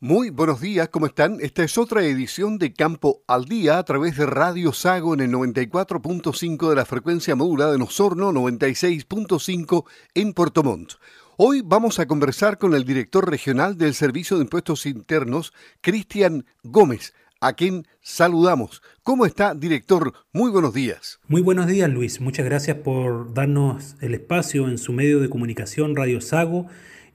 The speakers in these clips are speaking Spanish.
Muy buenos días, ¿cómo están? Esta es otra edición de Campo al Día a través de Radio Sago en el 94.5 de la frecuencia modulada de Osorno, 96.5 en Puerto Montt. Hoy vamos a conversar con el director regional del Servicio de Impuestos Internos, Cristian Gómez, a quien saludamos. ¿Cómo está, director? Muy buenos días. Muy buenos días, Luis. Muchas gracias por darnos el espacio en su medio de comunicación Radio Sago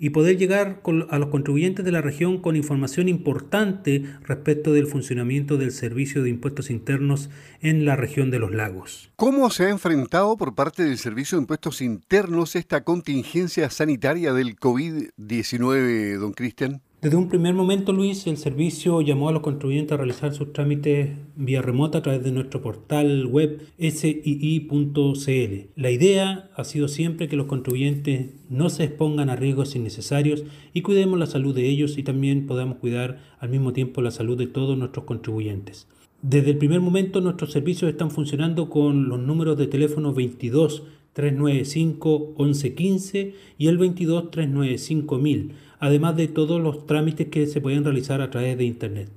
y poder llegar a los contribuyentes de la región con información importante respecto del funcionamiento del Servicio de Impuestos Internos en la región de los lagos. ¿Cómo se ha enfrentado por parte del Servicio de Impuestos Internos esta contingencia sanitaria del COVID-19, don Cristian? Desde un primer momento, Luis, el servicio llamó a los contribuyentes a realizar sus trámites vía remota a través de nuestro portal web sii.cl. La idea ha sido siempre que los contribuyentes no se expongan a riesgos innecesarios y cuidemos la salud de ellos y también podamos cuidar al mismo tiempo la salud de todos nuestros contribuyentes. Desde el primer momento nuestros servicios están funcionando con los números de teléfono 22 395 1115 y el 22 395 1000 además de todos los trámites que se pueden realizar a través de Internet.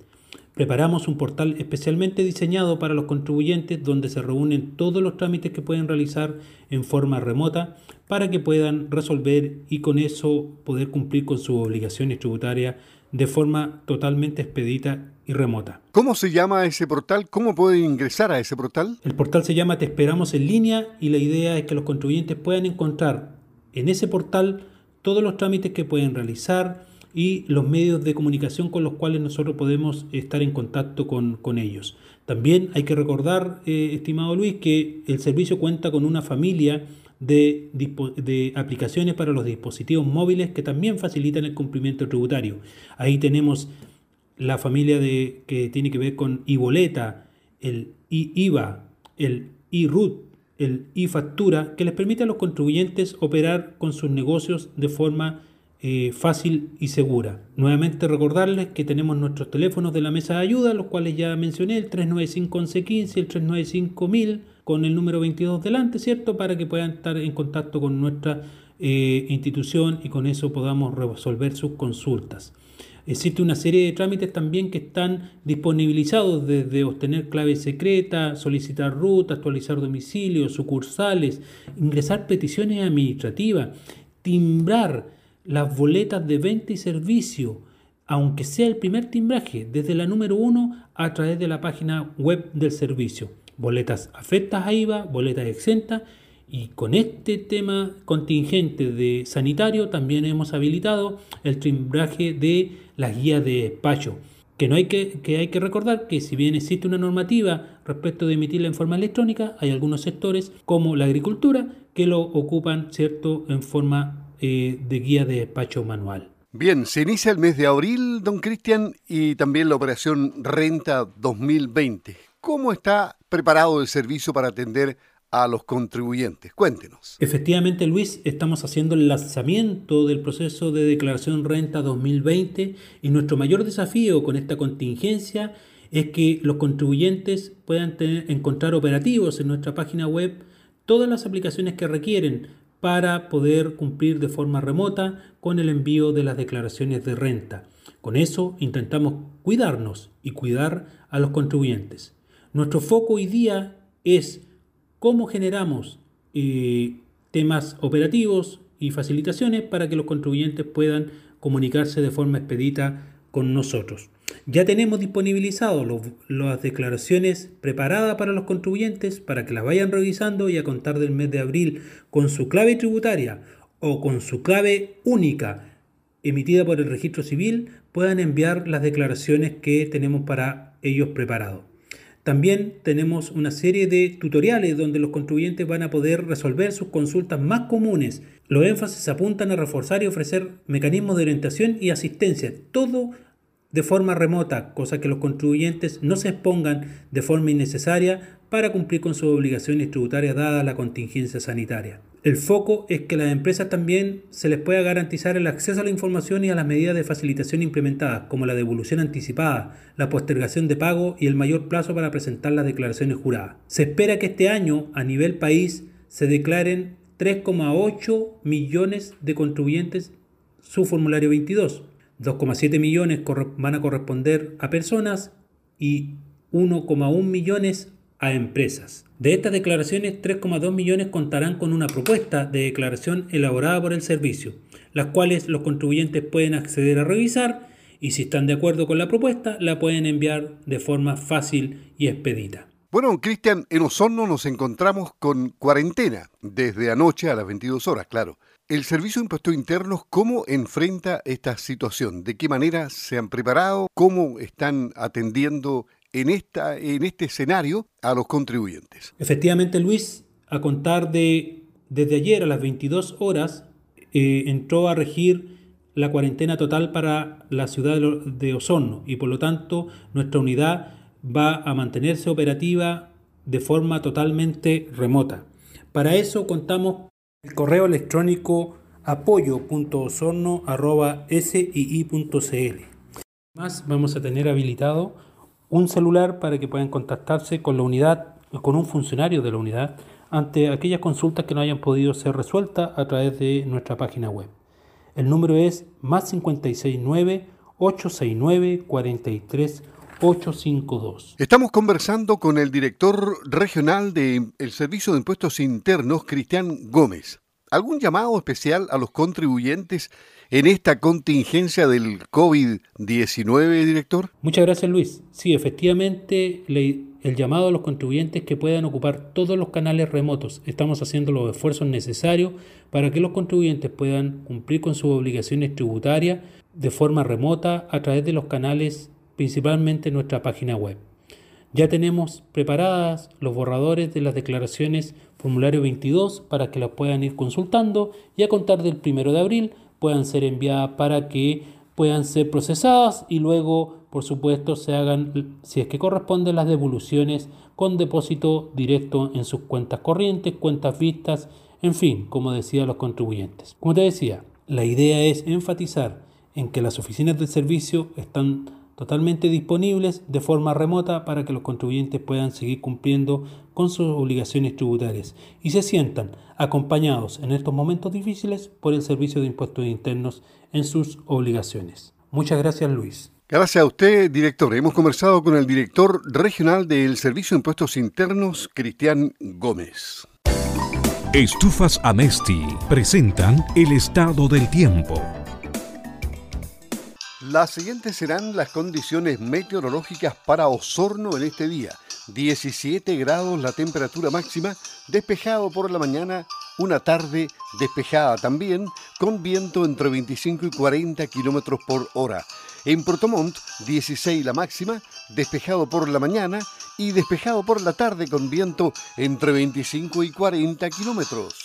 Preparamos un portal especialmente diseñado para los contribuyentes donde se reúnen todos los trámites que pueden realizar en forma remota para que puedan resolver y con eso poder cumplir con sus obligaciones tributarias de forma totalmente expedita y remota. ¿Cómo se llama ese portal? ¿Cómo pueden ingresar a ese portal? El portal se llama Te esperamos en línea y la idea es que los contribuyentes puedan encontrar en ese portal todos los trámites que pueden realizar y los medios de comunicación con los cuales nosotros podemos estar en contacto con, ellos. También hay que recordar, eh, estimado Luis, que el servicio cuenta con una familia de, de, aplicaciones para los dispositivos móviles que también facilitan el cumplimiento tributario. Ahí tenemos la familia de, que tiene que ver con iboleta, el IVA, el iRUT, el e-factura que les permite a los contribuyentes operar con sus negocios de forma eh, fácil y segura. Nuevamente recordarles que tenemos nuestros teléfonos de la mesa de ayuda, los cuales ya mencioné, el 395 1115 el 395 1000 con el número 22 delante, ¿cierto? Para que puedan estar en contacto con nuestra eh, institución y con eso podamos resolver sus consultas. Existe una serie de trámites también que están disponibilizados desde obtener clave secreta, solicitar ruta, actualizar domicilio, sucursales, ingresar peticiones administrativas, timbrar las boletas de venta y servicio, aunque sea el primer timbraje, desde la número 1 a través de la página web del servicio. Boletas afectas a IVA, boletas exentas y con este tema contingente de sanitario también hemos habilitado el timbraje de las guías de despacho. Que, no hay que, que hay que recordar que si bien existe una normativa respecto de emitirla en forma electrónica, hay algunos sectores como la agricultura que lo ocupan cierto en forma eh, de guía de despacho manual. Bien, se inicia el mes de abril, don Cristian, y también la operación Renta 2020. ¿Cómo está preparado el servicio para atender a los contribuyentes. Cuéntenos. Efectivamente, Luis, estamos haciendo el lanzamiento del proceso de declaración renta 2020 y nuestro mayor desafío con esta contingencia es que los contribuyentes puedan encontrar operativos en nuestra página web todas las aplicaciones que requieren para poder cumplir de forma remota con el envío de las declaraciones de renta. Con eso intentamos cuidarnos y cuidar a los contribuyentes. Nuestro foco hoy día es cómo generamos eh, temas operativos y facilitaciones para que los contribuyentes puedan comunicarse de forma expedita con nosotros. Ya tenemos disponibilizadas las declaraciones preparadas para los contribuyentes para que las vayan revisando y a contar del mes de abril con su clave tributaria o con su clave única emitida por el registro civil puedan enviar las declaraciones que tenemos para ellos preparados. También tenemos una serie de tutoriales donde los contribuyentes van a poder resolver sus consultas más comunes. Los énfasis apuntan a reforzar y ofrecer mecanismos de orientación y asistencia, todo de forma remota, cosa que los contribuyentes no se expongan de forma innecesaria para cumplir con sus obligaciones tributarias dada la contingencia sanitaria. El foco es que a las empresas también se les pueda garantizar el acceso a la información y a las medidas de facilitación implementadas, como la devolución anticipada, la postergación de pago y el mayor plazo para presentar las declaraciones juradas. Se espera que este año, a nivel país, se declaren 3,8 millones de contribuyentes su formulario 22. 2,7 millones van a corresponder a personas y 1,1 millones a empresas. De estas declaraciones, 3,2 millones contarán con una propuesta de declaración elaborada por el servicio, las cuales los contribuyentes pueden acceder a revisar y si están de acuerdo con la propuesta, la pueden enviar de forma fácil y expedita. Bueno, Cristian, en Osorno nos encontramos con cuarentena desde anoche a las 22 horas, claro. El Servicio de Impuestos Internos, ¿cómo enfrenta esta situación? ¿De qué manera se han preparado? ¿Cómo están atendiendo en, esta, en este escenario a los contribuyentes? Efectivamente, Luis, a contar de desde ayer a las 22 horas, eh, entró a regir la cuarentena total para la ciudad de Osorno y por lo tanto nuestra unidad va a mantenerse operativa de forma totalmente remota. Para eso contamos el correo electrónico apoyo.osorno.sii.cl. Además, vamos a tener habilitado un celular para que puedan contactarse con la unidad, con un funcionario de la unidad, ante aquellas consultas que no hayan podido ser resueltas a través de nuestra página web. El número es más 569 869 43 852. Estamos conversando con el director regional del Servicio de Impuestos Internos, Cristian Gómez. ¿Algún llamado especial a los contribuyentes en esta contingencia del COVID-19, director? Muchas gracias, Luis. Sí, efectivamente, el llamado a los contribuyentes que puedan ocupar todos los canales remotos. Estamos haciendo los esfuerzos necesarios para que los contribuyentes puedan cumplir con sus obligaciones tributarias de forma remota a través de los canales principalmente nuestra página web. Ya tenemos preparadas los borradores de las declaraciones formulario 22 para que las puedan ir consultando y a contar del 1 de abril puedan ser enviadas para que puedan ser procesadas y luego, por supuesto, se hagan, si es que corresponden, las devoluciones con depósito directo en sus cuentas corrientes, cuentas vistas, en fin, como decía los contribuyentes. Como te decía, la idea es enfatizar en que las oficinas del servicio están totalmente disponibles de forma remota para que los contribuyentes puedan seguir cumpliendo con sus obligaciones tributarias y se sientan acompañados en estos momentos difíciles por el Servicio de Impuestos Internos en sus obligaciones. Muchas gracias Luis. Gracias a usted, director. Hemos conversado con el director regional del Servicio de Impuestos Internos, Cristian Gómez. Estufas Amesti presentan el estado del tiempo. Las siguientes serán las condiciones meteorológicas para Osorno en este día. 17 grados la temperatura máxima, despejado por la mañana, una tarde despejada también, con viento entre 25 y 40 kilómetros por hora. En Protomont, 16 la máxima, despejado por la mañana y despejado por la tarde con viento entre 25 y 40 kilómetros.